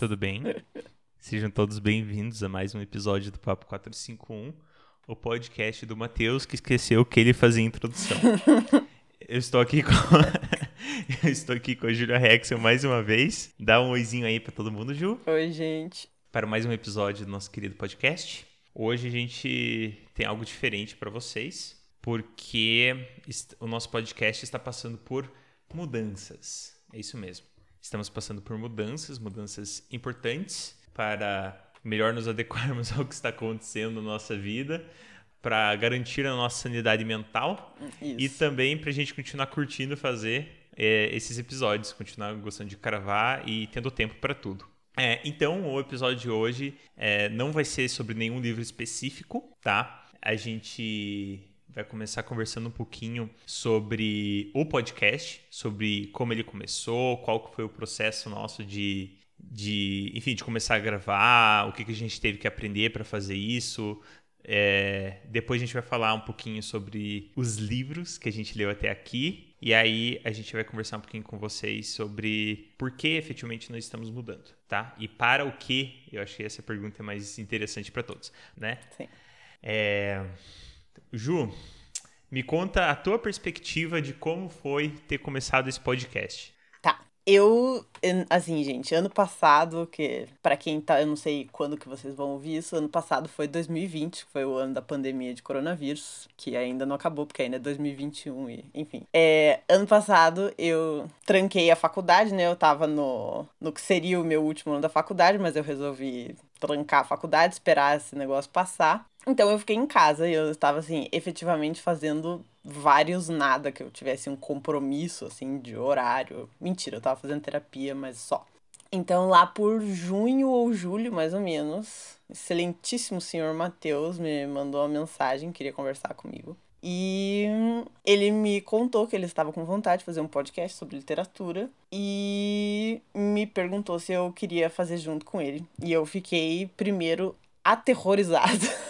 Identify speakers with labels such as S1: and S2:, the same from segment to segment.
S1: Tudo bem? Sejam todos bem-vindos a mais um episódio do Papo 451, o podcast do Matheus que esqueceu que ele fazia introdução. Eu estou aqui com Eu estou aqui com a Julia Rexel mais uma vez. Dá um oizinho aí para todo mundo, Ju.
S2: Oi, gente.
S1: Para mais um episódio do nosso querido podcast. Hoje a gente tem algo diferente para vocês, porque o nosso podcast está passando por mudanças. É isso mesmo. Estamos passando por mudanças, mudanças importantes para melhor nos adequarmos ao que está acontecendo na nossa vida, para garantir a nossa sanidade mental
S2: Isso.
S1: e também para a gente continuar curtindo fazer é, esses episódios, continuar gostando de cravar e tendo tempo para tudo. É, então, o episódio de hoje é, não vai ser sobre nenhum livro específico, tá? A gente vai começar conversando um pouquinho sobre o podcast, sobre como ele começou, qual foi o processo nosso de, de enfim, de começar a gravar, o que, que a gente teve que aprender para fazer isso. É, depois a gente vai falar um pouquinho sobre os livros que a gente leu até aqui. E aí a gente vai conversar um pouquinho com vocês sobre por que efetivamente nós estamos mudando, tá? E para o que? Eu acho que essa pergunta é mais interessante para todos, né?
S2: Sim.
S1: É... Ju, me conta a tua perspectiva de como foi ter começado esse podcast.
S2: Tá. Eu, assim, gente, ano passado, que para quem tá, eu não sei quando que vocês vão ouvir isso, ano passado foi 2020, que foi o ano da pandemia de coronavírus, que ainda não acabou, porque ainda é 2021 e, enfim. É, ano passado eu tranquei a faculdade, né? Eu tava no, no que seria o meu último ano da faculdade, mas eu resolvi trancar a faculdade, esperar esse negócio passar. Então eu fiquei em casa e eu estava assim, efetivamente fazendo vários nada que eu tivesse um compromisso assim de horário. Mentira, eu tava fazendo terapia, mas só. Então lá por junho ou julho, mais ou menos, excelentíssimo senhor Matheus me mandou uma mensagem, queria conversar comigo. E ele me contou que ele estava com vontade de fazer um podcast sobre literatura e me perguntou se eu queria fazer junto com ele. E eu fiquei primeiro aterrorizada.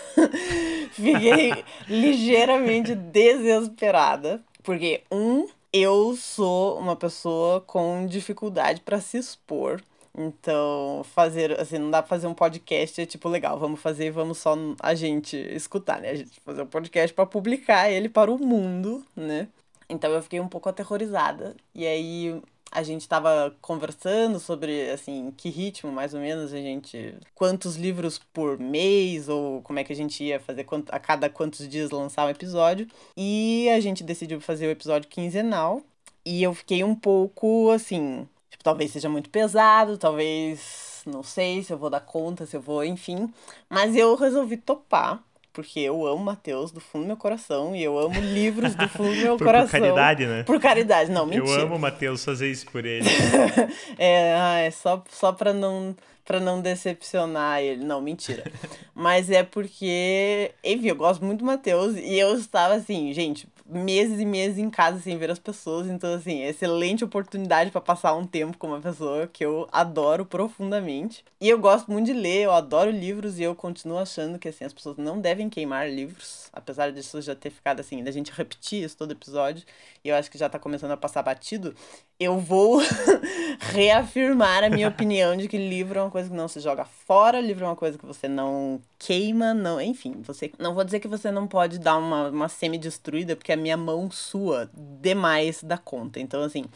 S2: Fiquei ligeiramente desesperada. Porque, um, eu sou uma pessoa com dificuldade para se expor. Então, fazer, assim, não dá pra fazer um podcast, é tipo, legal, vamos fazer, vamos só a gente escutar, né? A gente fazer um podcast para publicar ele para o mundo, né? Então eu fiquei um pouco aterrorizada. E aí a gente estava conversando sobre assim que ritmo mais ou menos a gente quantos livros por mês ou como é que a gente ia fazer a cada quantos dias lançar um episódio. E a gente decidiu fazer o episódio quinzenal. E eu fiquei um pouco assim tipo talvez seja muito pesado talvez não sei se eu vou dar conta se eu vou enfim. Mas eu resolvi topar porque eu amo Mateus do fundo do meu coração e eu amo livros do fundo do meu
S1: por,
S2: coração.
S1: Por caridade, né?
S2: Por caridade, não, mentira.
S1: Eu amo Mateus fazer isso por ele.
S2: é, é só, só pra não para não decepcionar ele. Não, mentira. Mas é porque, enfim, eu gosto muito do Matheus e eu estava assim, gente, meses e meses em casa sem ver as pessoas, então assim, excelente oportunidade para passar um tempo com uma pessoa que eu adoro profundamente. E eu gosto muito de ler, eu adoro livros e eu continuo achando que assim as pessoas não devem queimar livros, apesar disso já ter ficado assim, da gente repetir isso todo episódio, e eu acho que já tá começando a passar batido. Eu vou reafirmar a minha opinião de que livro é uma coisa que não se joga fora, livro é uma coisa que você não queima, não, enfim, você não vou dizer que você não pode dar uma, uma semi-destruída, porque a minha mão sua demais da conta. Então, assim,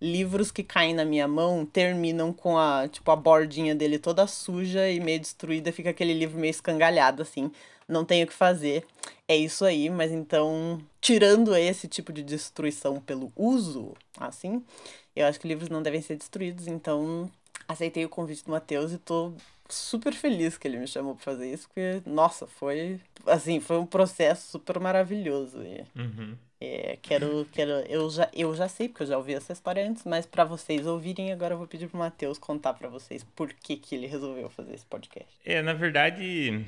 S2: livros que caem na minha mão terminam com a, tipo, a bordinha dele toda suja e meio destruída, fica aquele livro meio escangalhado, assim. Não tenho o que fazer. É isso aí, mas então, tirando esse tipo de destruição pelo uso, assim, eu acho que livros não devem ser destruídos, então aceitei o convite do Matheus e tô super feliz que ele me chamou para fazer isso, porque, nossa, foi, assim, foi um processo super maravilhoso. E,
S1: uhum.
S2: é, quero, quero, eu já, eu já sei, porque eu já ouvi essa história antes, mas para vocês ouvirem, agora eu vou pedir pro Matheus contar para vocês por que que ele resolveu fazer esse podcast.
S1: É, na verdade,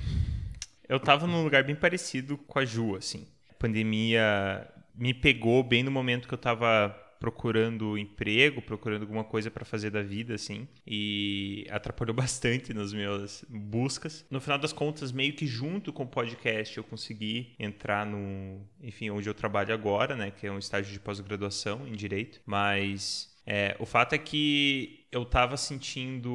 S1: eu tava num lugar bem parecido com a Ju, assim. A pandemia me pegou bem no momento que eu tava procurando emprego, procurando alguma coisa para fazer da vida, assim, e atrapalhou bastante nas minhas buscas. No final das contas, meio que junto com o podcast, eu consegui entrar no, enfim, onde eu trabalho agora, né, que é um estágio de pós-graduação em direito, mas É, o fato é que eu tava sentindo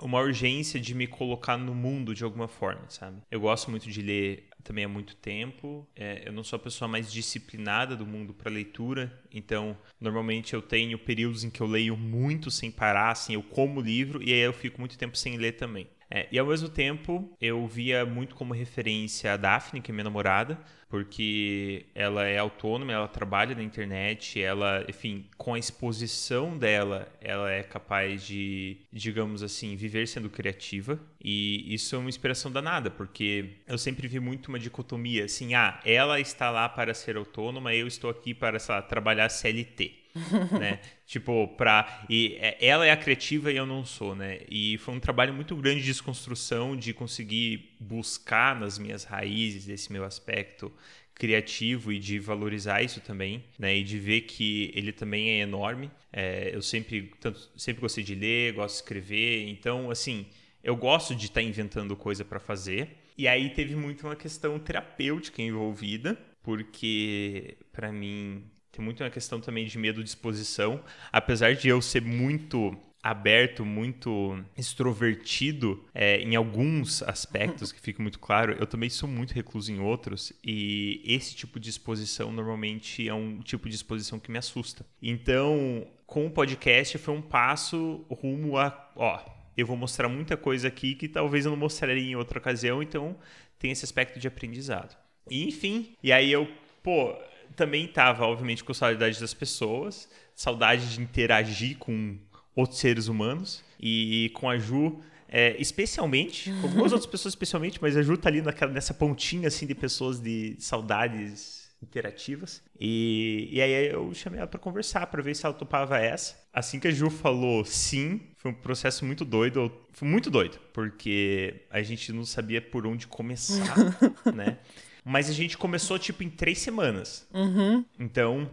S1: uma urgência de me colocar no mundo de alguma forma, sabe? Eu gosto muito de ler também há muito tempo. É, eu não sou a pessoa mais disciplinada do mundo para leitura, então normalmente eu tenho períodos em que eu leio muito sem parar, assim, eu como livro e aí eu fico muito tempo sem ler também. É, e ao mesmo tempo, eu via muito como referência a Daphne, que é minha namorada, porque ela é autônoma, ela trabalha na internet, ela, enfim, com a exposição dela, ela é capaz de, digamos assim, viver sendo criativa. E isso é uma inspiração danada, porque eu sempre vi muito uma dicotomia, assim, ah, ela está lá para ser autônoma, eu estou aqui para, sei lá, trabalhar CLT. né? Tipo, pra. E é, ela é a criativa e eu não sou, né? E foi um trabalho muito grande de desconstrução, de conseguir buscar nas minhas raízes esse meu aspecto criativo e de valorizar isso também, né? E de ver que ele também é enorme. É, eu sempre, tanto, sempre gostei de ler, gosto de escrever, então, assim, eu gosto de estar tá inventando coisa para fazer. E aí teve muito uma questão terapêutica envolvida, porque para mim tem muito uma questão também de medo de exposição. Apesar de eu ser muito aberto, muito extrovertido é, em alguns aspectos, que fica muito claro, eu também sou muito recluso em outros, e esse tipo de exposição normalmente é um tipo de exposição que me assusta. Então, com o podcast foi um passo rumo a, ó, eu vou mostrar muita coisa aqui que talvez eu não mostraria em outra ocasião, então tem esse aspecto de aprendizado. E, enfim, e aí eu, pô, também estava, obviamente, com saudade das pessoas, saudade de interagir com outros seres humanos. E com a Ju, é, especialmente, com algumas outras pessoas especialmente, mas a Ju tá ali naquela, nessa pontinha assim de pessoas de saudades interativas. E, e aí eu chamei ela para conversar, para ver se ela topava essa. Assim que a Ju falou sim, foi um processo muito doido. Foi muito doido, porque a gente não sabia por onde começar, né? Mas a gente começou, tipo, em três semanas.
S2: Uhum.
S1: Então,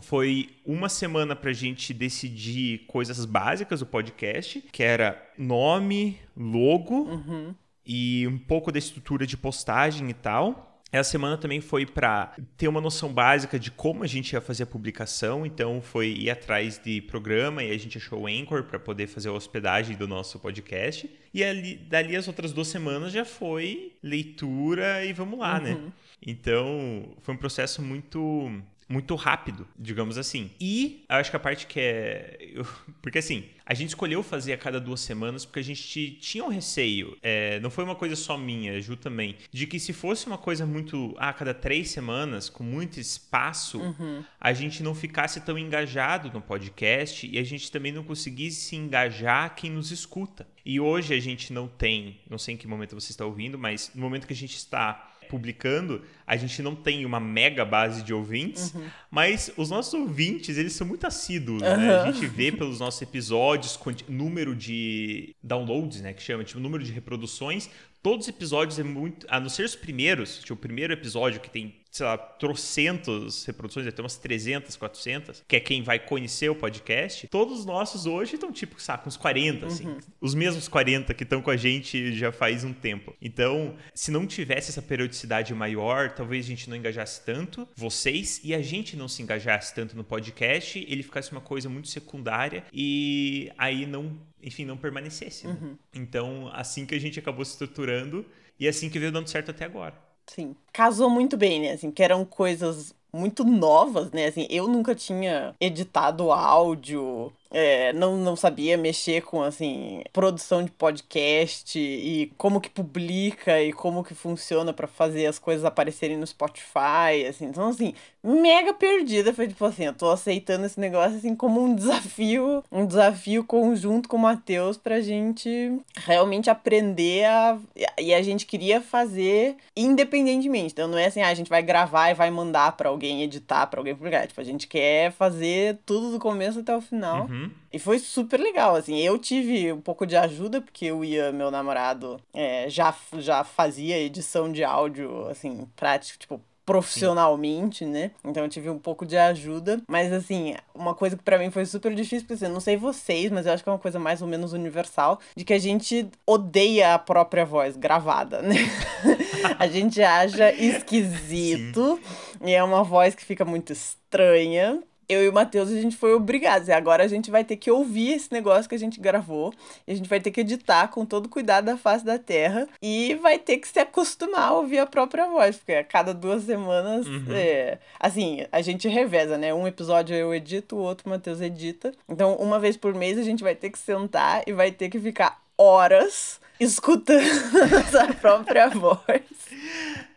S1: foi uma semana pra gente decidir coisas básicas do podcast, que era nome, logo
S2: uhum.
S1: e um pouco da estrutura de postagem e tal. Essa semana também foi para ter uma noção básica de como a gente ia fazer a publicação, então foi ir atrás de programa e a gente achou o Anchor para poder fazer a hospedagem do nosso podcast. E ali, dali as outras duas semanas já foi leitura e vamos lá, né? uhum. né? Então foi um processo muito muito rápido, digamos assim. E acho que a parte que é. Porque assim, a gente escolheu fazer a cada duas semanas porque a gente tinha um receio. É, não foi uma coisa só minha, Ju também. De que se fosse uma coisa muito. Ah, a cada três semanas, com muito espaço,
S2: uhum.
S1: a gente não ficasse tão engajado no podcast e a gente também não conseguisse engajar quem nos escuta. E hoje a gente não tem, não sei em que momento você está ouvindo, mas no momento que a gente está publicando, a gente não tem uma mega base de ouvintes,
S2: uhum.
S1: mas os nossos ouvintes, eles são muito assíduos,
S2: uhum.
S1: né? A gente vê pelos nossos episódios, número de downloads, né, que chama, tipo, número de reproduções, todos os episódios é muito, a não ser os primeiros, tipo, o primeiro episódio que tem sei lá, trocentos reproduções, até umas 300, 400, que é quem vai conhecer o podcast, todos os nossos hoje estão tipo, sabe, uns 40, assim.
S2: Uhum.
S1: Os mesmos 40 que estão com a gente já faz um tempo. Então, se não tivesse essa periodicidade maior, talvez a gente não engajasse tanto, vocês, e a gente não se engajasse tanto no podcast, ele ficasse uma coisa muito secundária e aí não, enfim, não permanecesse. Né?
S2: Uhum.
S1: Então, assim que a gente acabou se estruturando e assim que veio dando certo até agora.
S2: Sim. Casou muito bem, né? Assim, que eram coisas muito novas, né? Assim, eu nunca tinha editado áudio, é, não, não sabia mexer com, assim, produção de podcast e como que publica e como que funciona para fazer as coisas aparecerem no Spotify, assim. Então, assim, mega perdida. Foi tipo assim, eu tô aceitando esse negócio, assim, como um desafio, um desafio conjunto com o Matheus pra gente realmente aprender a... E a gente queria fazer independentemente. Então, não é assim, ah, a gente vai gravar e vai mandar para alguém editar, para alguém publicar. Tipo, a gente quer fazer tudo do começo até o final.
S1: Uhum.
S2: E foi super legal, assim. Eu tive um pouco de ajuda, porque eu ia, meu namorado, é, já, já fazia edição de áudio, assim, prático, tipo, profissionalmente, Sim. né? Então eu tive um pouco de ajuda. Mas assim, uma coisa que para mim foi super difícil, porque assim, não sei vocês, mas eu acho que é uma coisa mais ou menos universal, de que a gente odeia a própria voz gravada, né? a gente acha esquisito. Sim. E é uma voz que fica muito estranha eu e o Matheus, a gente foi obrigados. E agora a gente vai ter que ouvir esse negócio que a gente gravou. E a gente vai ter que editar com todo cuidado da face da terra. E vai ter que se acostumar a ouvir a própria voz. Porque a cada duas semanas, uhum. é, assim, a gente reveza, né? Um episódio eu edito, o outro o Matheus edita. Então, uma vez por mês a gente vai ter que sentar e vai ter que ficar horas escutando a própria voz.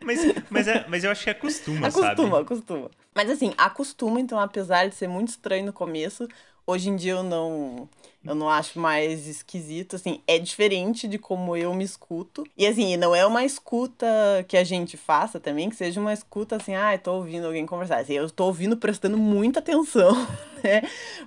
S1: Mas, mas, é, mas eu acho que acostuma,
S2: acostuma
S1: sabe?
S2: Acostuma, acostuma. Mas assim, acostuma, então apesar de ser muito estranho no começo, hoje em dia eu não eu não acho mais esquisito, assim, é diferente de como eu me escuto. E assim, não é uma escuta que a gente faça também, que seja uma escuta assim, ah, eu tô ouvindo alguém conversar. Assim, eu tô ouvindo prestando muita atenção, né?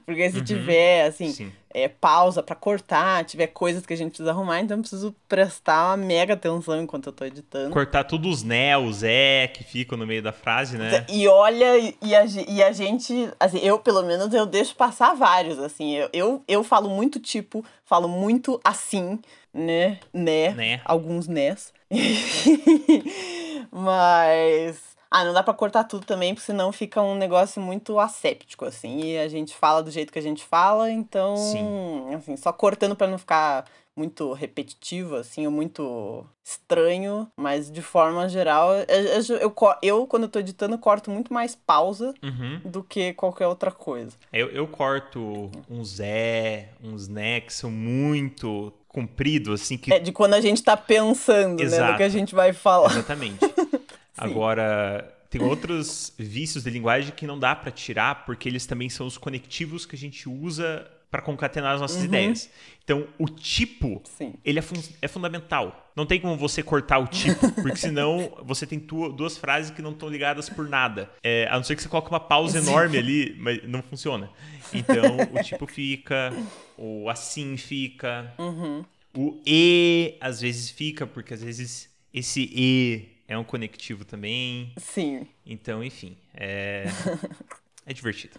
S2: Porque se uhum. tiver, assim, Sim é, pausa para cortar, tiver coisas que a gente precisa arrumar, então eu preciso prestar uma mega atenção enquanto eu tô editando.
S1: Cortar todos os né, os é que ficam no meio da frase, né?
S2: E olha, e a, e a gente, assim, eu pelo menos eu deixo passar vários, assim, eu, eu, eu falo muito tipo, falo muito assim, né, né, né. alguns nés. Mas ah, não dá pra cortar tudo também, porque senão fica um negócio muito asséptico, assim. E a gente fala do jeito que a gente fala, então. Sim. Assim, só cortando para não ficar muito repetitivo, assim, ou muito estranho, mas de forma geral, eu, eu, eu quando eu tô editando, corto muito mais pausa uhum. do que qualquer outra coisa.
S1: Eu, eu corto uns é, uns né, que são muito compridos, assim, que...
S2: É de quando a gente tá pensando, Exato. né, no que a gente vai falar.
S1: Exatamente. Agora, tem outros vícios de linguagem que não dá para tirar, porque eles também são os conectivos que a gente usa para concatenar as nossas uhum. ideias. Então, o tipo, Sim. ele é, fun é, fundamental. Não tem como você cortar o tipo, porque senão você tem duas frases que não estão ligadas por nada. É, a não ser que você coloque uma pausa enorme ali, mas não funciona. Então, o tipo fica, o assim fica, uhum. o e às vezes fica, porque às vezes esse e é um conectivo também.
S2: Sim.
S1: Então, enfim, é, é divertido.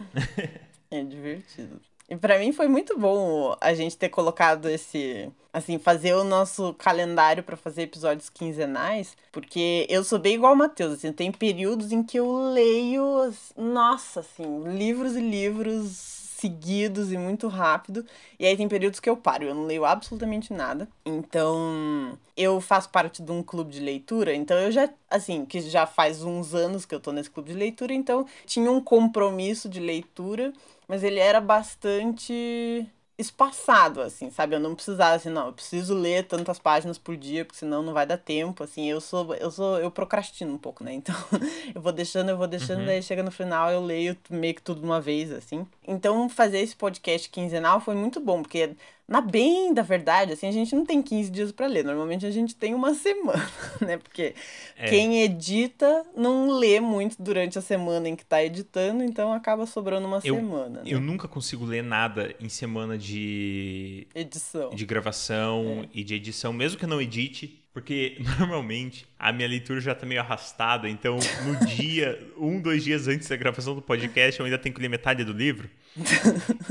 S2: é divertido. E para mim foi muito bom a gente ter colocado esse, assim, fazer o nosso calendário para fazer episódios quinzenais, porque eu sou bem igual o Matheus, assim, tem períodos em que eu leio, nossa, assim, livros e livros seguidos e muito rápido. E aí tem períodos que eu paro, eu não leio absolutamente nada. Então, eu faço parte de um clube de leitura, então eu já, assim, que já faz uns anos que eu tô nesse clube de leitura, então tinha um compromisso de leitura, mas ele era bastante espaçado, assim, sabe? Eu não precisava, assim, não, eu preciso ler tantas páginas por dia, porque senão não vai dar tempo, assim, eu sou, eu sou, eu procrastino um pouco, né? Então, eu vou deixando, eu vou deixando, uhum. daí chega no final eu leio meio que tudo de uma vez, assim. Então, fazer esse podcast quinzenal foi muito bom, porque na bem da verdade, assim, a gente não tem 15 dias para ler. Normalmente a gente tem uma semana, né? Porque é. quem edita não lê muito durante a semana em que tá editando, então acaba sobrando uma
S1: eu,
S2: semana. Né?
S1: Eu nunca consigo ler nada em semana de
S2: edição,
S1: de gravação é. e de edição, mesmo que eu não edite. Porque normalmente a minha leitura já tá meio arrastada, então no dia, um, dois dias antes da gravação do podcast, eu ainda tenho que ler metade do livro.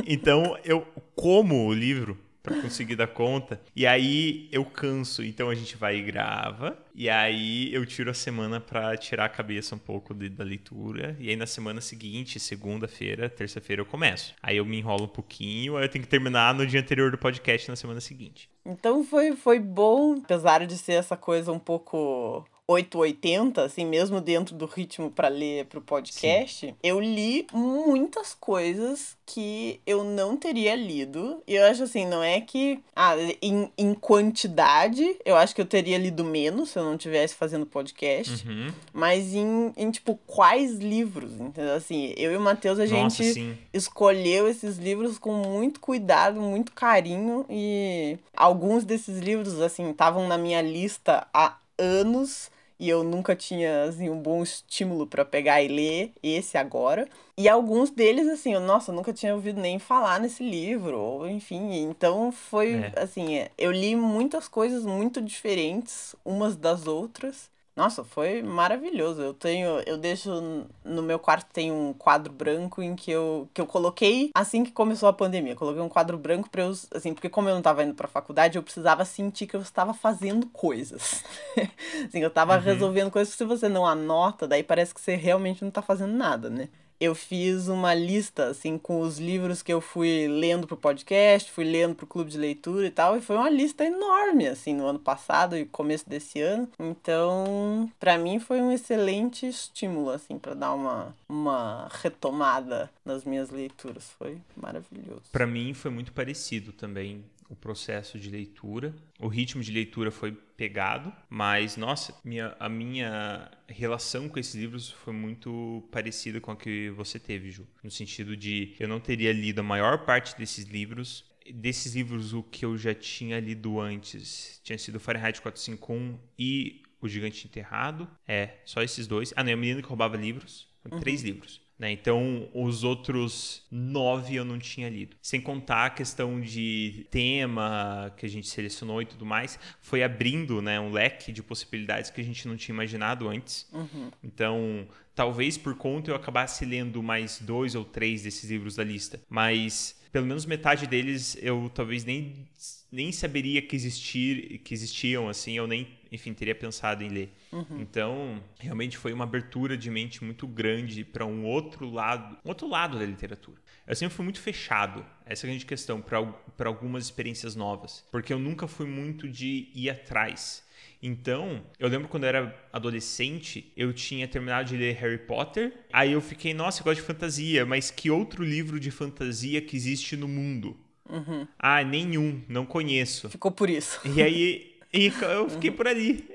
S1: Então eu como o livro para conseguir dar conta. E aí eu canso, então a gente vai e grava. E aí eu tiro a semana para tirar a cabeça um pouco de, da leitura. E aí na semana seguinte, segunda-feira, terça-feira eu começo. Aí eu me enrolo um pouquinho, aí eu tenho que terminar no dia anterior do podcast na semana seguinte.
S2: Então foi, foi bom, apesar de ser essa coisa um pouco 880, assim, mesmo dentro do ritmo para ler pro podcast, Sim. eu li muitas coisas que eu não teria lido. E eu acho assim, não é que. Ah, em, em quantidade, eu acho que eu teria lido menos se eu não tivesse fazendo podcast. Uhum. Mas em, em, tipo, quais livros? Entendeu? Assim, eu e o Matheus, a Nossa, gente sim. escolheu esses livros com muito cuidado, muito carinho. E alguns desses livros, assim, estavam na minha lista há anos e eu nunca tinha assim um bom estímulo para pegar e ler esse agora. E alguns deles assim, eu, nossa, eu nunca tinha ouvido nem falar nesse livro, ou enfim, então foi é. assim, é, eu li muitas coisas muito diferentes umas das outras. Nossa, foi maravilhoso. Eu tenho, eu deixo no meu quarto tem um quadro branco em que eu que eu coloquei assim que começou a pandemia. Eu coloquei um quadro branco para eu, assim, porque como eu não estava indo para faculdade, eu precisava sentir que eu estava fazendo coisas. assim, eu estava uhum. resolvendo coisas que se você não anota, daí parece que você realmente não está fazendo nada, né? Eu fiz uma lista, assim, com os livros que eu fui lendo pro podcast, fui lendo pro clube de leitura e tal, e foi uma lista enorme, assim, no ano passado e começo desse ano. Então, para mim foi um excelente estímulo, assim, para dar uma, uma retomada nas minhas leituras. Foi maravilhoso.
S1: Para mim foi muito parecido também o processo de leitura. O ritmo de leitura foi pegado, mas nossa, minha, a minha relação com esses livros foi muito parecida com a que você teve, Ju, no sentido de eu não teria lido a maior parte desses livros. Desses livros, o que eu já tinha lido antes tinha sido Fahrenheit 451 e O Gigante Enterrado. É, só esses dois. Ah, não, é a menina que roubava livros. Uhum. Três livros. Né? Então, os outros nove eu não tinha lido. Sem contar a questão de tema que a gente selecionou e tudo mais, foi abrindo né, um leque de possibilidades que a gente não tinha imaginado antes. Uhum. Então, talvez por conta eu acabasse lendo mais dois ou três desses livros da lista. Mas pelo menos metade deles eu talvez nem, nem saberia que, existir, que existiam, assim, eu nem enfim, teria pensado em ler. Uhum. Então, realmente foi uma abertura de mente muito grande para um outro lado, um outro lado da literatura. Eu sempre fui muito fechado, essa é a grande questão, para algumas experiências novas, porque eu nunca fui muito de ir atrás. Então, eu lembro quando eu era adolescente, eu tinha terminado de ler Harry Potter. Aí eu fiquei, nossa, eu gosto de fantasia, mas que outro livro de fantasia que existe no mundo? Uhum. Ah, nenhum, não conheço.
S2: Ficou por isso.
S1: E aí e eu fiquei por ali.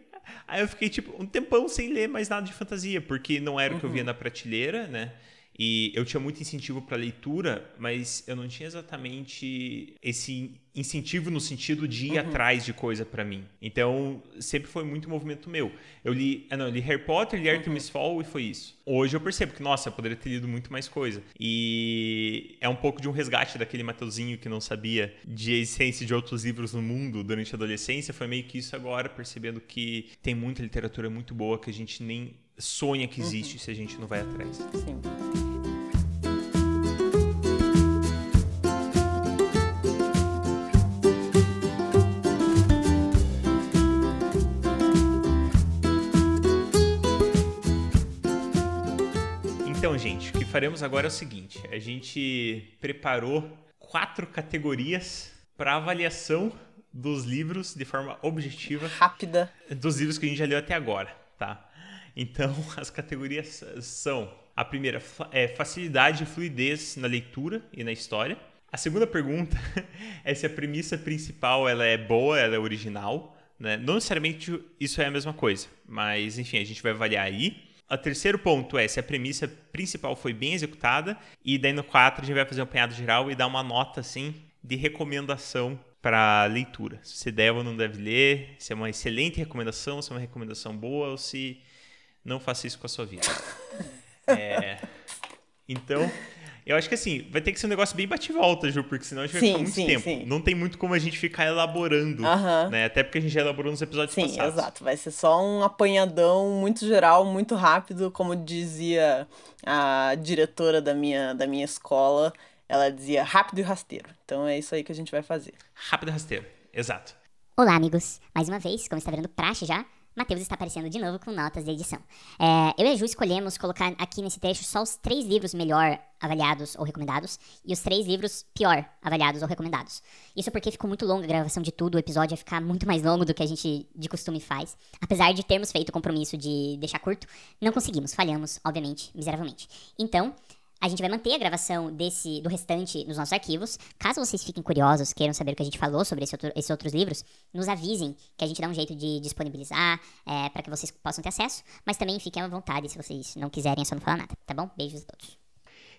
S1: Aí eu fiquei, tipo, um tempão sem ler mais nada de fantasia, porque não era o que eu via uhum. na prateleira, né? E eu tinha muito incentivo para leitura, mas eu não tinha exatamente esse incentivo no sentido de ir uhum. atrás de coisa para mim. Então, sempre foi muito movimento meu. Eu li, ah, não, eu li Harry Potter, li Artemis uhum. Fall e foi isso. Hoje eu percebo que, nossa, eu poderia ter lido muito mais coisa. E é um pouco de um resgate daquele Mateuzinho que não sabia de essência de outros livros no mundo durante a adolescência. Foi meio que isso agora, percebendo que tem muita literatura muito boa que a gente nem sonha que existe uhum. se a gente não vai atrás. Sim. Então, gente, o que faremos agora é o seguinte: a gente preparou quatro categorias para avaliação dos livros de forma objetiva.
S2: Rápida.
S1: Dos livros que a gente já leu até agora, tá? Então, as categorias são: a primeira é facilidade e fluidez na leitura e na história. A segunda pergunta é se a premissa principal ela é boa, ela é original. Né? Não necessariamente isso é a mesma coisa, mas enfim, a gente vai avaliar aí. O terceiro ponto é se a premissa principal foi bem executada. E daí no 4 a gente vai fazer um apanhado geral e dar uma nota assim de recomendação para leitura. Se você deve ou não deve ler, se é uma excelente recomendação, se é uma recomendação boa ou se não faça isso com a sua vida. É, então, eu acho que assim, vai ter que ser um negócio bem bate-volta, Ju, porque senão a gente vai sim, ficar muito sim, tempo. Sim. Não tem muito como a gente ficar elaborando, uh -huh. né? Até porque a gente já elaborou nos episódios sim, passados.
S2: Sim, exato. Vai ser só um apanhadão muito geral, muito rápido, como dizia a diretora da minha, da minha escola. Ela dizia rápido e rasteiro. Então é isso aí que a gente vai fazer.
S1: Rápido e rasteiro, exato.
S3: Olá, amigos. Mais uma vez, como está virando praxe já, Matheus está aparecendo de novo com notas de edição. É, eu e a Ju escolhemos colocar aqui nesse trecho só os três livros melhor avaliados ou recomendados e os três livros pior avaliados ou recomendados. Isso porque ficou muito longa a gravação de tudo, o episódio ia ficar muito mais longo do que a gente de costume faz. Apesar de termos feito o compromisso de deixar curto, não conseguimos, falhamos, obviamente, miseravelmente. Então, a gente vai manter a gravação desse do restante nos nossos arquivos. Caso vocês fiquem curiosos, queiram saber o que a gente falou sobre esse outro, esses outros livros, nos avisem que a gente dá um jeito de disponibilizar é, para que vocês possam ter acesso. Mas também fiquem à vontade se vocês não quiserem, é só não falar nada, tá bom? Beijos a todos.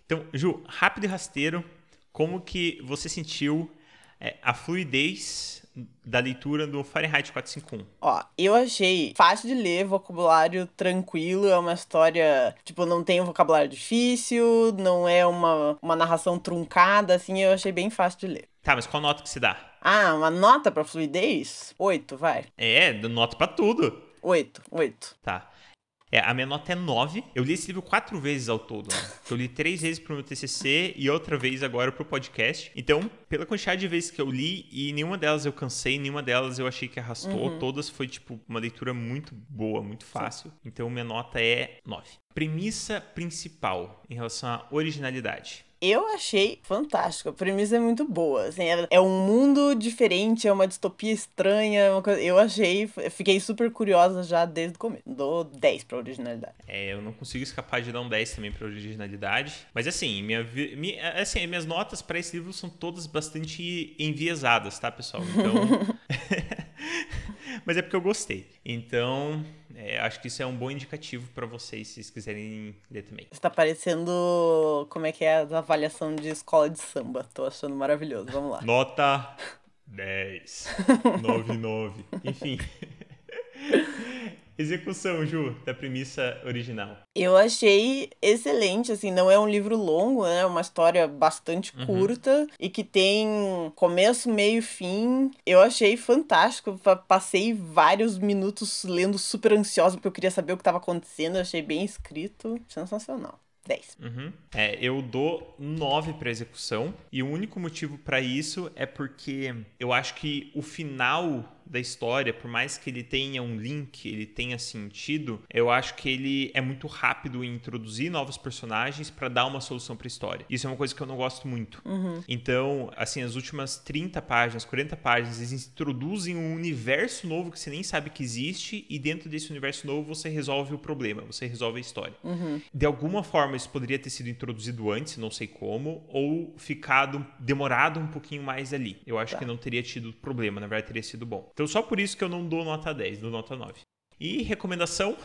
S1: Então, Ju, rápido e rasteiro, como que você sentiu é, a fluidez da leitura do Fahrenheit 451?
S2: Ó, eu achei fácil de ler, vocabulário tranquilo, é uma história, tipo, não tem um vocabulário difícil, não é uma, uma narração truncada, assim, eu achei bem fácil de ler.
S1: Tá, mas qual nota que se dá?
S2: Ah, uma nota pra fluidez? Oito, vai.
S1: É, nota pra tudo.
S2: Oito, oito.
S1: Tá. É, a minha nota é 9. Eu li esse livro quatro vezes ao todo. Né? Eu li três vezes pro meu TCC e outra vez agora pro podcast. Então, pela quantidade de vezes que eu li, e nenhuma delas eu cansei, nenhuma delas eu achei que arrastou. Uhum. Todas foi, tipo, uma leitura muito boa, muito fácil. Sim. Então, minha nota é 9. premissa principal em relação à originalidade.
S2: Eu achei fantástico. A premissa é muito boa. Assim, é, é um mundo diferente, é uma distopia estranha. é uma coisa- Eu achei, fiquei super curiosa já desde o começo. Dou 10 pra originalidade.
S1: É, eu não consigo escapar de dar um 10 também pra originalidade. Mas assim, minha, vi- mi- assim minhas notas para esse livro são todas bastante enviesadas, tá, pessoal? Então. Mas é porque eu gostei. Então, é, acho que isso é um bom indicativo pra vocês, se vocês quiserem ler também.
S2: Está parecendo como é que é a avaliação de escola de samba. Tô achando maravilhoso. Vamos lá.
S1: Nota 10. 9, 9. Enfim. Execução, Ju, da premissa original.
S2: Eu achei excelente, assim, não é um livro longo, né? É uma história bastante curta e que tem começo, meio fim. Eu achei fantástico. Pa- Passei vários minutos lendo super ansiosa porque eu queria saber o que estava acontecendo. Eu achei bem escrito. Sensacional. 10.
S1: Uhum. É, eu dou 9 pra execução. E o único motivo pra isso é porque eu acho que o final da história, por mais que ele tenha um link, ele tenha sentido, eu acho que ele é muito rápido em introduzir novos personagens pra dar uma solução pra história. Isso é uma coisa que eu não gosto muito. Então, assim, as últimas 30 páginas, 40 páginas, eles introduzem um universo novo que você nem sabe que existe e dentro desse universo novo você resolve o problema, você resolve a história. De alguma forma isso poderia ter sido introduzido antes, não sei como, ou ficado demorado um pouquinho mais ali. Eu acho
S2: Tá.
S1: que não teria tido problema, na verdade teria sido bom. Então só por isso que eu não dou nota 10, dou nota 9. E recomendação?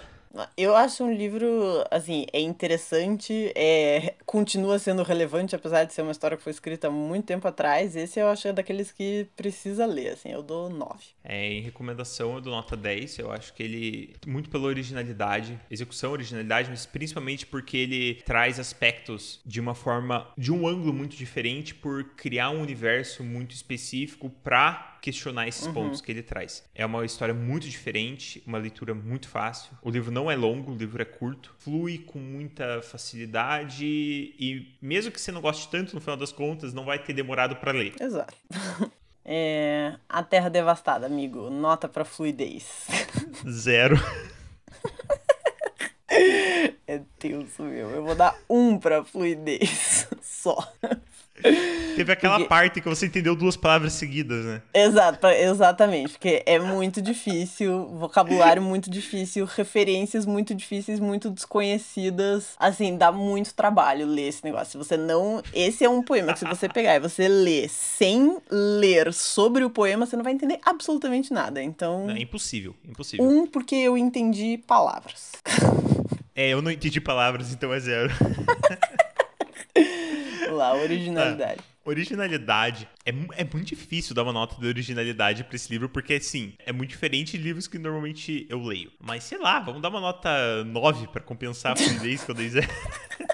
S2: Eu acho um livro, assim, é interessante, é, continua sendo relevante, apesar de ser uma história que foi escrita há muito tempo atrás. Esse eu acho é daqueles que precisa ler, assim, eu dou 9.
S1: É, em recomendação eu dou nota 10. Eu acho que ele, muito pela originalidade, execução, originalidade, mas principalmente porque ele traz aspectos de uma forma, de um ângulo muito diferente, por criar um universo muito específico para questionar esses pontos que ele traz. É uma história muito diferente, uma leitura muito fácil. O livro não é longo, o livro é curto, flui com muita facilidade e mesmo que você não goste tanto, no final das contas, não vai ter demorado para ler.
S2: Exato. É, a Terra Devastada, amigo. Nota pra fluidez.
S1: Zero.
S2: É tenso, meu. Eu vou dar um pra fluidez. Só.
S1: Teve aquela
S2: Porque-
S1: parte que você entendeu duas palavras seguidas, né?
S2: Exato, exatamente. Porque é muito difícil, vocabulário muito difícil, referências muito difíceis, muito desconhecidas. Assim, dá muito trabalho ler esse negócio. Se você não. Esse é um poema que, se você pegar e você ler sem ler sobre o poema, você não vai entender absolutamente nada. Então.
S1: É impossível, impossível.
S2: Um, porque eu entendi palavras.
S1: É, eu não entendi palavras, então é zero.
S2: Vamos lá, originalidade.
S1: Originalidade. É, é muito difícil dar uma nota de originalidade pra esse livro, porque, assim, é muito diferente de livros que normalmente eu leio. Mas, sei lá, vamos dar uma nota 9 pra compensar a fluidez que eu dei zero.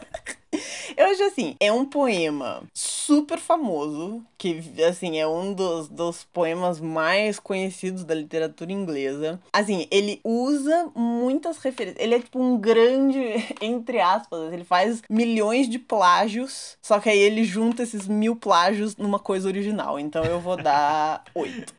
S2: Eu acho assim, é um poema super famoso, que assim, é um dos, dos poemas mais conhecidos da literatura inglesa. Assim, ele usa muitas referências. Ele é tipo um grande, entre aspas, ele faz milhões de plágios, só que aí ele junta esses mil plágios numa coisa original. Então eu vou dar oito.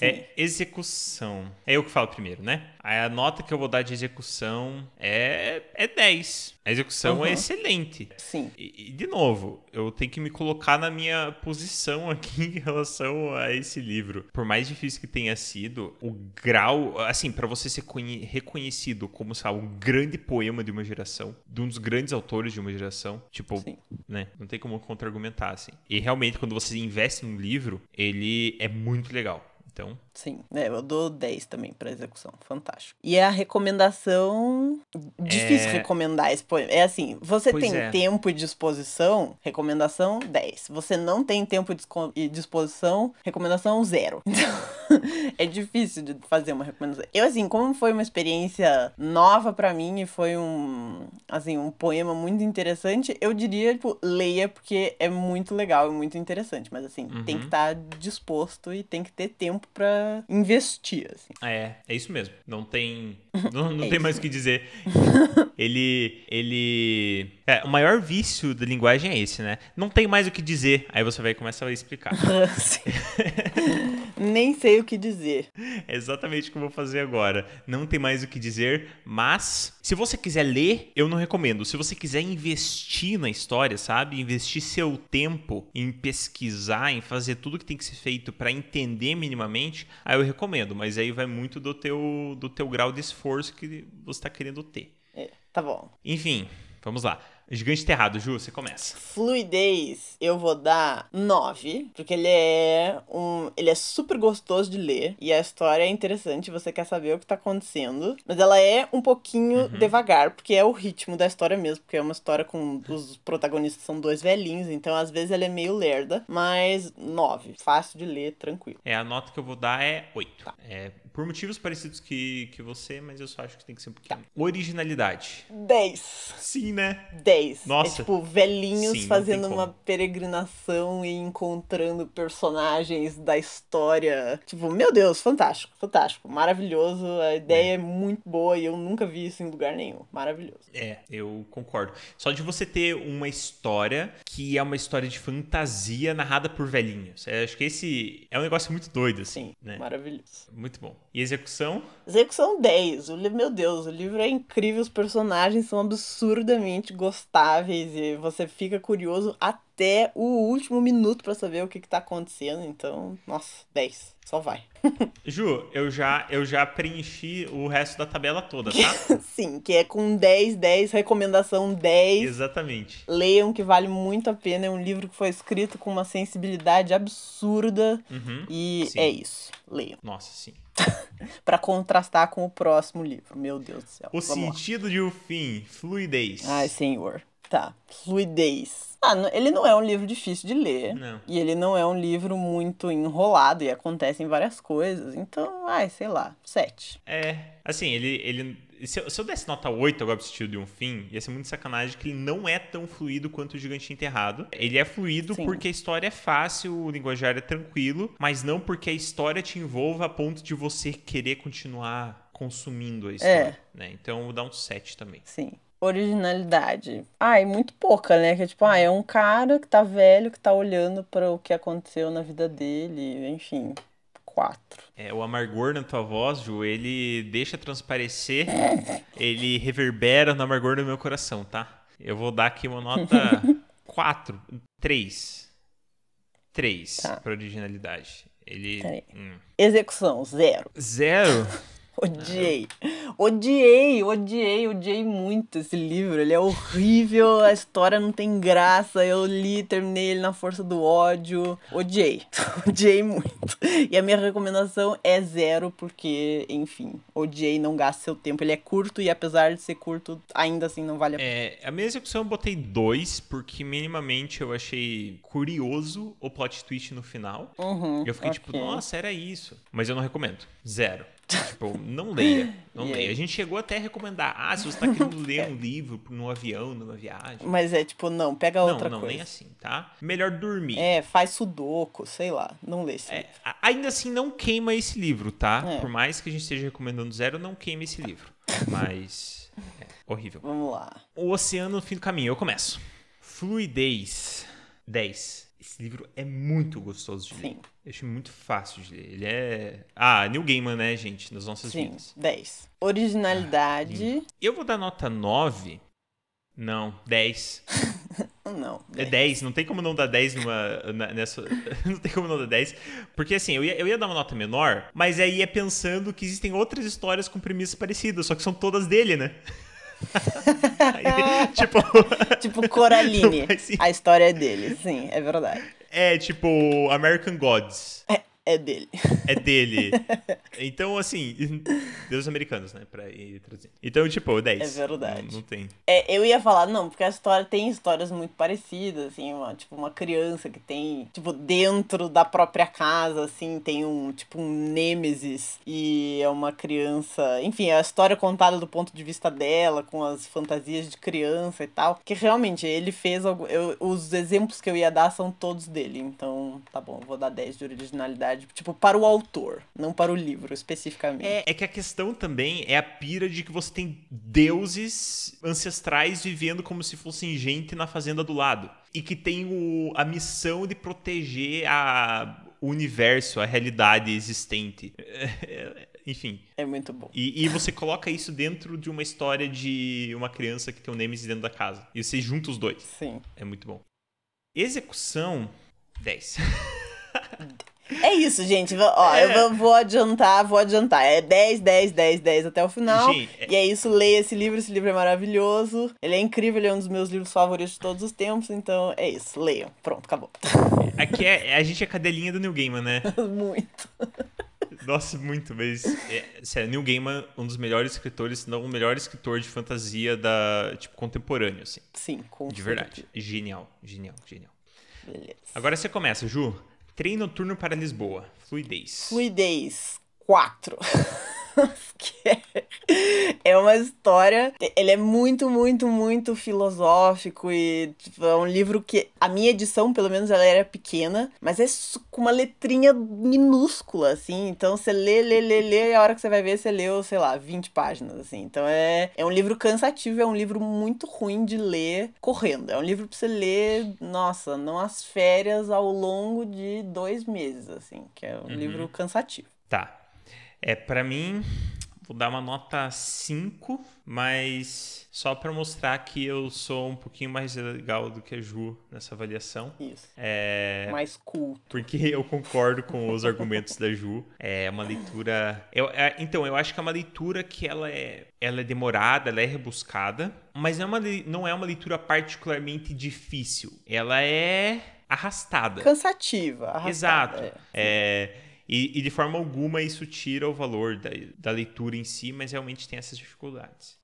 S2: Sim.
S1: É execução. É eu que falo primeiro, né? Aí a nota que eu vou dar de execução é, é 10. A execução
S2: Uhum.
S1: é excelente.
S2: Sim.
S1: E, de novo, eu tenho que me colocar na minha posição aqui em relação a esse livro. Por mais difícil que tenha sido, o grau, assim, pra você ser conhe- reconhecido como, sabe, um grande poema de uma geração, de um dos grandes autores de uma geração, tipo,
S2: Sim.
S1: né, não tem como contra-argumentar, assim. E realmente, quando você investe num livro, ele é muito legal. Então,
S2: Sim, é, eu dou 10 também pra execução. Fantástico. E a recomendação. Difícil
S1: É-
S2: recomendar esse poema. É assim, você
S1: Pois
S2: tem
S1: é.
S2: tempo e disposição, recomendação 10. Você não tem tempo e disposição, recomendação 0. Então, é difícil de fazer uma recomendação. Eu, assim, como foi uma experiência nova pra mim e foi um, assim, um poema muito interessante, eu diria, tipo, leia porque é muito legal e muito interessante. Mas, assim, tem que
S1: Uhum.
S2: estar disposto e tem que ter tempo pra investir, assim.
S1: é, é isso mesmo. Não tem, não, não
S2: É
S1: tem mais o que dizer. ele, ele, é, o maior vício da linguagem é esse, né? Não tem mais o que dizer. Aí você vai começar a explicar.
S2: Sim. Nem sei o que dizer.
S1: É exatamente o que eu vou fazer agora. Não tem mais o que dizer, mas se você quiser ler, eu não recomendo. Se você quiser investir na história, sabe? Investir seu tempo em pesquisar, em fazer tudo que tem que ser feito para entender minimamente, aí eu recomendo. Mas aí vai muito do teu, do teu grau de esforço que você está querendo ter.
S2: É, tá bom.
S1: Enfim, vamos lá. Gigante Terrado, Ju, você começa.
S2: Fluidez, eu vou dar 9, porque ele é um, ele é super gostoso de ler e a história é interessante, você quer saber o que tá acontecendo, mas ela é um pouquinho
S1: Uhum.
S2: devagar, porque é o ritmo da história mesmo, porque é uma história com os protagonistas são dois velhinhos, então às vezes ela é meio lerda, mas 9, fácil de ler, tranquilo.
S1: É, a nota que eu vou dar é 8. É, por motivos parecidos que, que você, mas eu só acho que tem que ser um pouquinho. Originalidade.
S2: 10.
S1: Sim, né?
S2: 10.
S1: Nossa.
S2: É tipo velhinhos
S1: Sim,
S2: fazendo uma peregrinação e encontrando personagens da história. Tipo, meu Deus, fantástico, fantástico, maravilhoso. A ideia é, muito boa e eu nunca vi isso em lugar nenhum. Maravilhoso.
S1: É, eu concordo. Só de você ter uma história que é uma história de fantasia narrada por velhinhos. Eu acho que esse é um negócio muito doido, assim,
S2: Sim,
S1: né?
S2: maravilhoso.
S1: Muito bom. E execução?
S2: Execução 10. O meu Deus, o livro é incrível, os personagens são absurdamente gostáveis e você fica curioso até o último minuto pra saber o que, que tá acontecendo. Então, nossa, 10. Só vai.
S1: Ju, eu já, eu já preenchi o resto da tabela toda, tá?
S2: Sim, que é com 10, 10, recomendação 10.
S1: Exatamente.
S2: Leiam que vale muito a pena. É um livro que foi escrito com uma sensibilidade absurda.
S1: Uhum.
S2: E
S1: Sim.
S2: é isso. Leiam.
S1: Nossa, sim.
S2: Pra contrastar com o próximo livro. Meu Deus do céu.
S1: O
S2: Vamos lá.
S1: sentido de um fim, fluidez.
S2: Ai, senhor. Tá. Fluidez. Ah, ele não é um livro difícil de ler.
S1: Não.
S2: E ele não é um livro muito enrolado e acontecem várias coisas. Então, ai, sei lá. Sete.
S1: É, assim, ele. ele se, eu, se eu desse nota 8 agora pro sentido de um fim, ia ser muito sacanagem que ele não é tão fluido quanto o Gigante Enterrado. Ele é fluido
S2: Sim.
S1: porque a história é fácil, o linguajar é tranquilo, mas não porque a história te envolva a ponto de você querer continuar consumindo a história. Né? Então eu vou dar um 7 também.
S2: Sim. Originalidade. Ai, muito pouca, né? Que é tipo, ah, é um cara que tá velho, que tá olhando para o que aconteceu na vida dele. Enfim. Quatro.
S1: É, o amargor na tua voz, Ju, ele deixa transparecer, ele reverbera no amargor do meu coração, tá? Eu vou dar aqui uma nota 4, 3. 3
S2: Tá.
S1: pra originalidade. Ele. Hum.
S2: Execução, zero.
S1: Zero?
S2: Odiei. Odiei, odiei, odiei muito esse livro. Ele é horrível, a história não tem graça. Eu li, terminei ele na força do ódio. Odiei. odiei muito. E a minha recomendação é zero, porque, enfim, odiei, não gaste seu tempo. Ele é curto e apesar de ser curto, ainda assim não vale a pena.
S1: É, a minha execução eu botei 2, porque minimamente eu achei curioso o plot twist no final.
S2: Uhum,
S1: Eu fiquei tipo,
S2: ok.
S1: nossa, era isso. Mas eu não recomendo. Zero. Tipo, não leia. Não leia.
S2: aí?
S1: A gente chegou até a recomendar. Ah, se você tá querendo ler um livro no avião, numa viagem.
S2: Mas é tipo, não, pega
S1: Não,
S2: outra
S1: não,
S2: coisa.
S1: nem assim, tá? Melhor dormir.
S2: É, faz sudoku, sei lá. Não lê esse
S1: É,
S2: livro.
S1: ainda assim, não queima esse livro, tá?
S2: É.
S1: Por mais que a gente esteja recomendando zero, não queime esse livro. Mas. É horrível.
S2: Vamos lá.
S1: O Oceano no Fim do Caminho. Eu começo. Fluidez. 10. Esse livro é muito gostoso de ler.
S2: Sim.
S1: Eu achei muito fácil de ler. Ele é. Ah, New Gaiman, né, gente? Nas nossas
S2: Sim,
S1: vidas.
S2: 10. Originalidade.
S1: Eu vou dar nota 9. Não, 10.
S2: Não.
S1: É 10, não tem como não dar 10 numa, na- nessa. Não tem como não dar 10. Porque assim, eu ia, eu ia dar uma nota menor, mas aí é pensando que existem outras histórias com premissas parecidas, só que são todas dele, né? Tipo.
S2: Tipo Coraline. A história é dele, sim, é verdade.
S1: É tipo American Gods.
S2: É, é dele.
S1: É dele. Então, assim, Deus americanos, né? Pra ir traduzindo. Então, tipo, 10.
S2: É verdade.
S1: Não, não tem.
S2: É, eu ia falar, não, porque a história tem histórias muito parecidas, assim, uma, tipo, uma criança que tem, tipo, dentro da própria casa, assim, tem um, tipo, um nêmesis, e é uma criança, enfim, a história contada do ponto de vista dela, com as fantasias de criança e tal, que realmente ele fez, algo, eu, os exemplos que eu ia dar são todos dele, então, tá bom, vou dar 10 de originalidade, tipo, para o autor, não para o livro, especificamente.
S1: É, é que a questão também é a pira de que você tem deuses ancestrais vivendo como se fossem gente na fazenda do lado. E que tem o, a missão de proteger a, o universo, a realidade existente. Enfim.
S2: É muito bom.
S1: E, e, você coloca isso dentro de uma história de uma criança que tem um Nemesis dentro da casa. E você junta os dois.
S2: Sim.
S1: É muito bom. Execução, 10.
S2: É isso, gente. Ó, é. eu vou adiantar, vou adiantar. É 10, 10, 10, 10 até o final. Gente, é... E é isso, leia esse livro. Esse livro é maravilhoso. Ele é incrível, ele é um dos meus livros favoritos de todos os tempos. Então é isso, leiam. Pronto, acabou.
S1: Aqui é, a gente é cadelinha do New Gaiman, né?
S2: muito.
S1: Nossa, muito, mas. É, sério, Neil Gaiman, um dos melhores escritores, se não o melhor escritor de fantasia da, tipo, contemporâneo, assim.
S2: Sim, com
S1: De verdade. Genial, genial, genial.
S2: Beleza.
S1: Agora você começa, Ju. Trem noturno para Lisboa. Fluidez.
S2: Fluidez. 4. é uma história. Ele é muito, muito, muito filosófico e tipo, é um livro que a minha edição, pelo menos, ela era pequena, mas é com uma letrinha minúscula, assim. Então você lê, lê, lê, lê, e a hora que você vai ver, você leu, sei lá, 20 páginas, assim. Então é, é um livro cansativo, é um livro muito ruim de ler correndo. É um livro pra você ler, nossa, não as férias ao longo de dois meses, assim, que é um uhum. livro cansativo.
S1: Tá. É, para mim, vou dar uma nota 5, mas só para mostrar que eu sou um pouquinho mais legal do que a Ju nessa avaliação.
S2: Isso.
S1: É...
S2: Mais cool.
S1: Porque eu concordo com os argumentos da Ju. É uma leitura. Eu, é, então, eu acho que é uma leitura que ela é, ela é demorada, ela é rebuscada, mas não é, uma, não é uma leitura particularmente difícil. Ela é arrastada.
S2: Cansativa. Arrastada,
S1: Exato. é... é e, e, de forma alguma isso tira o valor da, da leitura em si, mas realmente tem essas dificuldades.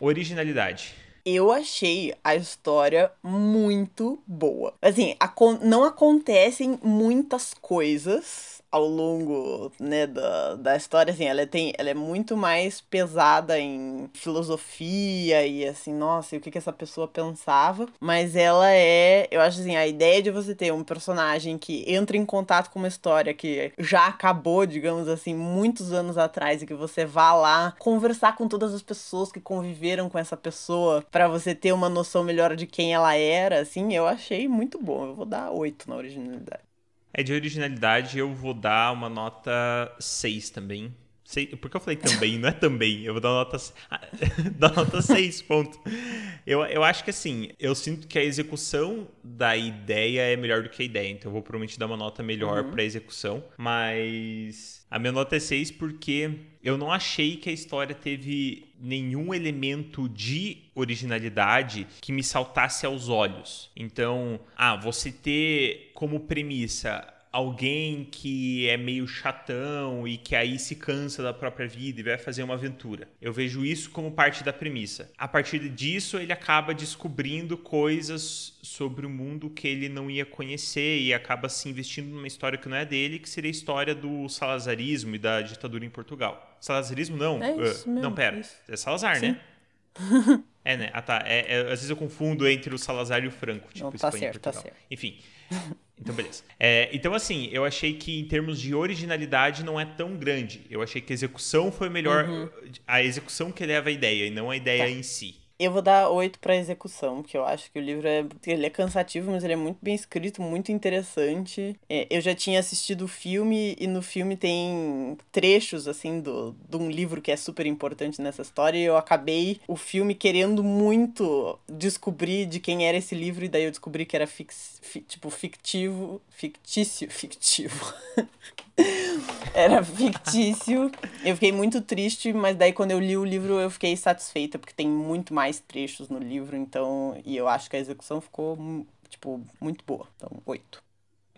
S1: Originalidade.
S2: Eu achei a história muito boa. Assim, não acontecem muitas coisas ao longo né, da, da história, assim, ela, tem, ela é muito mais pesada em filosofia e assim, nossa, e o que, que essa pessoa pensava. Mas ela é, eu acho assim, a ideia de você ter um personagem que entra em contato com uma história que já acabou, digamos assim, muitos anos atrás e que você vá lá conversar com todas as pessoas que conviveram com essa pessoa para você ter uma noção melhor de quem ela era, assim, eu achei muito bom. Eu vou dar oito na originalidade.
S1: É de originalidade, eu vou dar uma nota 6 também. Sei, porque eu falei também, não é também. Eu vou dar uma nota, dar nota 6, ponto. Eu, eu acho que assim, eu sinto que a execução da ideia é melhor do que a ideia. Então eu vou provavelmente dar uma nota melhor uhum. pra execução. Mas a minha nota é 6 porque eu não achei que a história teve nenhum elemento de originalidade que me saltasse aos olhos. Então, ah, você ter como premissa alguém que é meio chatão e que aí se cansa da própria vida e vai fazer uma aventura. Eu vejo isso como parte da premissa. A partir disso, ele acaba descobrindo coisas sobre o mundo que ele não ia conhecer e acaba se investindo numa história que não é dele, que seria a história do salazarismo e da ditadura em Portugal. Salazarismo não.
S2: É isso mesmo,
S1: não, pera.
S2: Isso.
S1: É Salazar,
S2: Sim.
S1: né? é, né? Ah, tá. É, é, às vezes eu confundo entre o Salazar e o Franco. Tipo,
S2: não, tá certo, tá certo.
S1: Enfim. Então, beleza. É, então, assim, eu achei que em termos de originalidade não é tão grande. Eu achei que a execução foi melhor. Uhum. A execução que leva a ideia e não a ideia tá. em si.
S2: Eu vou dar oito para execução, porque eu acho que o livro é, ele é cansativo, mas ele é muito bem escrito, muito interessante. É, eu já tinha assistido o filme e no filme tem trechos assim do de um livro que é super importante nessa história. E eu acabei o filme querendo muito descobrir de quem era esse livro e daí eu descobri que era fix, fi, tipo fictivo, fictício, fictivo. Era fictício. Eu fiquei muito triste, mas daí quando eu li o livro eu fiquei satisfeita, porque tem muito mais trechos no livro, então. E eu acho que a execução ficou, tipo, muito boa. Então, oito.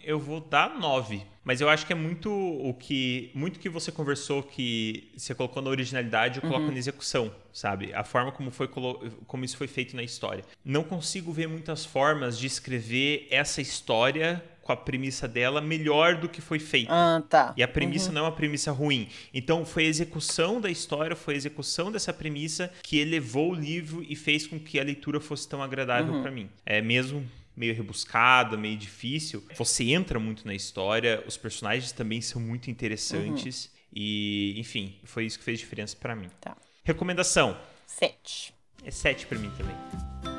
S1: Eu vou dar nove. Mas eu acho que é muito o que. Muito que você conversou que você colocou na originalidade, eu coloco uhum. na execução, sabe? A forma como, foi, como isso foi feito na história. Não consigo ver muitas formas de escrever essa história com a premissa dela melhor do que foi feito.
S2: Ah, tá.
S1: E a premissa uhum. não é uma premissa ruim. Então foi a execução da história, foi a execução dessa premissa que elevou o livro e fez com que a leitura fosse tão agradável uhum. para mim. É mesmo meio rebuscada, meio difícil. Você entra muito na história, os personagens também são muito interessantes uhum. e, enfim, foi isso que fez diferença para mim.
S2: Tá.
S1: Recomendação?
S2: Sete.
S1: É sete para mim também.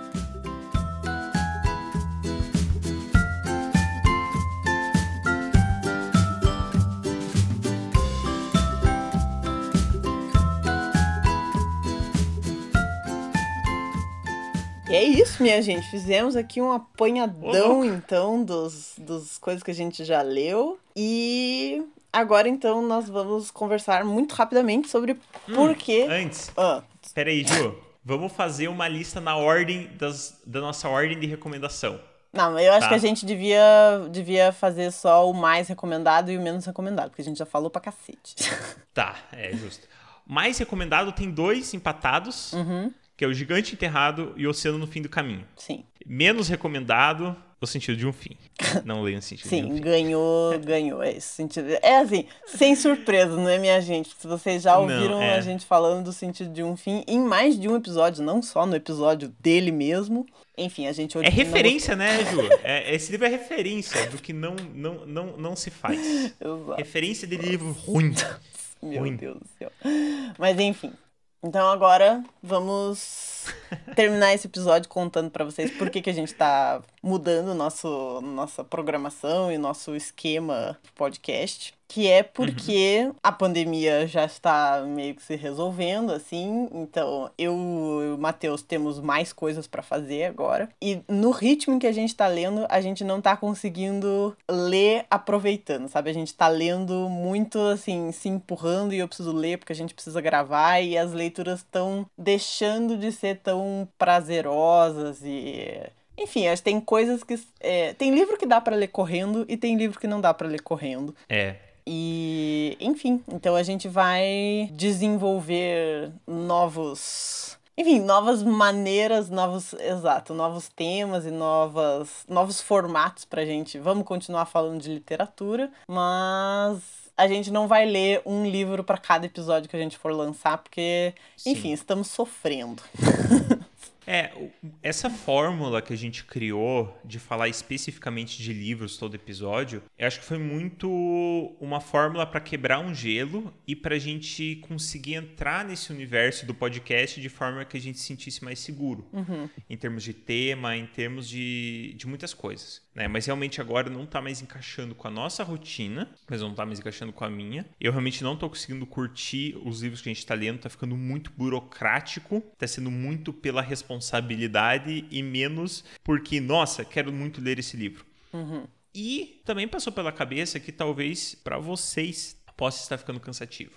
S2: E é isso, minha gente. Fizemos aqui um apanhadão, então, dos, dos coisas que a gente já leu. E agora, então, nós vamos conversar muito rapidamente sobre
S1: Hum,
S2: por que.
S1: Antes,
S2: Ah,
S1: peraí, Ju. Vamos fazer uma lista na ordem das, da nossa ordem de recomendação.
S2: não, eu acho
S1: Tá.
S2: que a gente devia, devia fazer só o mais recomendado e o menos recomendado, porque a gente já falou pra cacete.
S1: Tá, é justo. Mais recomendado tem dois empatados,
S2: Uhum,
S1: que é o Gigante Enterrado e o Oceano no Fim do Caminho.
S2: sim.
S1: Menos recomendado, O Sentido de um Fim. Não leio o Sentido de um
S2: Sim,
S1: Fim.
S2: ganhou, ganhou. É esse sentido. É assim, sem surpresa, não é, minha gente? Se vocês já
S1: Não,
S2: ouviram
S1: é.
S2: a gente falando do sentido de um fim em mais de um episódio, não só no episódio dele mesmo. Enfim, a gente
S1: É
S2: não
S1: referência, né, Ju? É, esse livro é referência do que não, não, não, não se faz.
S2: Exato.
S1: Referência de livro ruim.
S2: Meu
S1: ruim.
S2: Deus do céu. Mas enfim. Então agora vamos terminar esse episódio contando pra vocês por que, que a gente tá mudando nosso, nossa programação e nosso esquema de podcast. Que é porque a pandemia já está meio que se resolvendo, assim. Então, eu e o Matheus temos mais coisas pra fazer agora. E no ritmo em que a gente tá lendo, a gente não tá conseguindo ler aproveitando, sabe? A gente tá lendo muito, assim, se empurrando e eu preciso ler porque a gente precisa gravar e as leituras estão deixando de ser tão prazerosas e. Enfim, acho que tem coisas que. é, tem livro que dá pra ler correndo e tem livro que não dá pra ler correndo.
S1: É.
S2: E, enfim, então a gente vai desenvolver novos. Enfim, novas maneiras, novos. Exato, novos temas e novas, novos formatos pra gente. Vamos continuar falando de literatura, mas a gente não vai ler um livro pra cada episódio que a gente for lançar, porque,
S1: Sim.
S2: enfim, estamos sofrendo.
S1: É, essa fórmula que a gente criou de falar especificamente de livros todo episódio, eu acho que foi muito uma fórmula para quebrar um gelo e para a gente conseguir entrar nesse universo do podcast de forma que a gente se sentisse mais seguro, em termos de tema, em termos de, de muitas coisas. Né? Mas realmente agora não tá mais encaixando com a nossa rotina, mas não tá mais encaixando com a minha. Eu realmente não tô conseguindo curtir os livros que a gente tá lendo, tá ficando muito burocrático, tá sendo muito pela responsabilidade e menos porque, nossa, quero muito ler esse livro. E também passou pela cabeça que talvez para vocês possa estar ficando cansativo,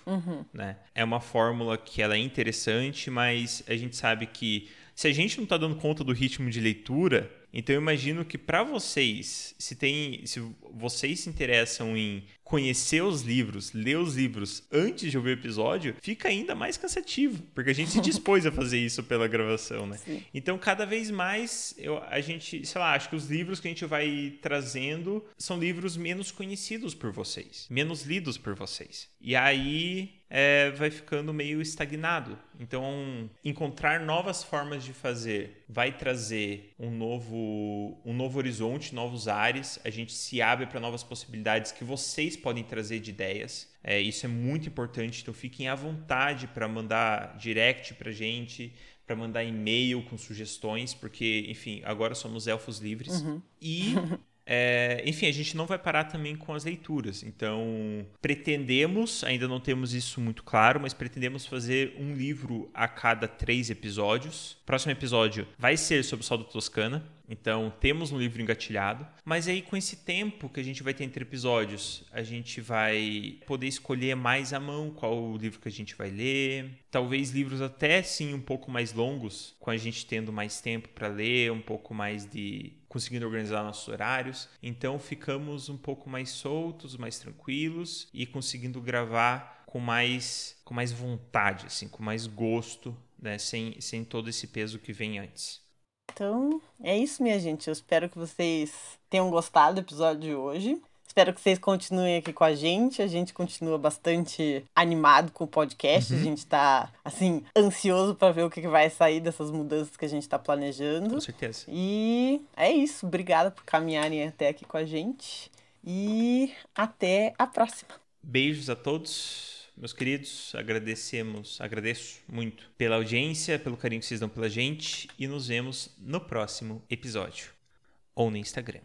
S1: né? É uma fórmula que ela é interessante, mas a gente sabe que se a gente não está dando conta do ritmo de leitura, então eu imagino que para vocês, se tem, se vocês se interessam em conhecer os livros, ler os livros antes de ouvir o episódio, fica ainda mais cansativo, porque a gente se dispôs a fazer isso pela gravação, né?
S2: Sim.
S1: Então, cada vez mais, eu, a gente, sei lá, acho que os livros que a gente vai trazendo são livros menos conhecidos por vocês, menos lidos por vocês. E aí é, vai ficando meio estagnado. Então, encontrar novas formas de fazer vai trazer um novo, um novo horizonte, novos ares. A gente se abre para novas possibilidades que vocês podem trazer de ideias. É, isso é muito importante. Então, fiquem à vontade para mandar direct para gente, para mandar e-mail com sugestões, porque, enfim, agora somos elfos livres. E. é, enfim, a gente não vai parar também com as leituras. Então, pretendemos, ainda não temos isso muito claro, mas pretendemos fazer um livro a cada três episódios. Próximo episódio vai ser sobre o Sol da Toscana. Então, temos um livro engatilhado. Mas aí, com esse tempo que a gente vai ter entre episódios, a gente vai poder escolher mais à mão qual livro que a gente vai ler. Talvez livros até sim um pouco mais longos, com a gente tendo mais tempo para ler, um pouco mais de conseguindo organizar nossos horários. Então ficamos um pouco mais soltos, mais tranquilos e conseguindo gravar com mais com mais vontade, assim, com mais gosto, né, sem sem todo esse peso que vem antes.
S2: Então, é isso, minha gente. Eu espero que vocês tenham gostado do episódio de hoje. Espero que vocês continuem aqui com a gente. A gente continua bastante animado com o podcast. A gente tá, assim, ansioso para ver o que que vai sair dessas mudanças que a gente tá planejando.
S1: Com certeza.
S2: E é isso. Obrigada por caminharem até aqui com a gente. E até a próxima.
S1: Beijos a todos, meus queridos. Agradecemos, agradeço muito pela audiência, pelo carinho que vocês dão pela gente e nos vemos no próximo episódio ou no Instagram.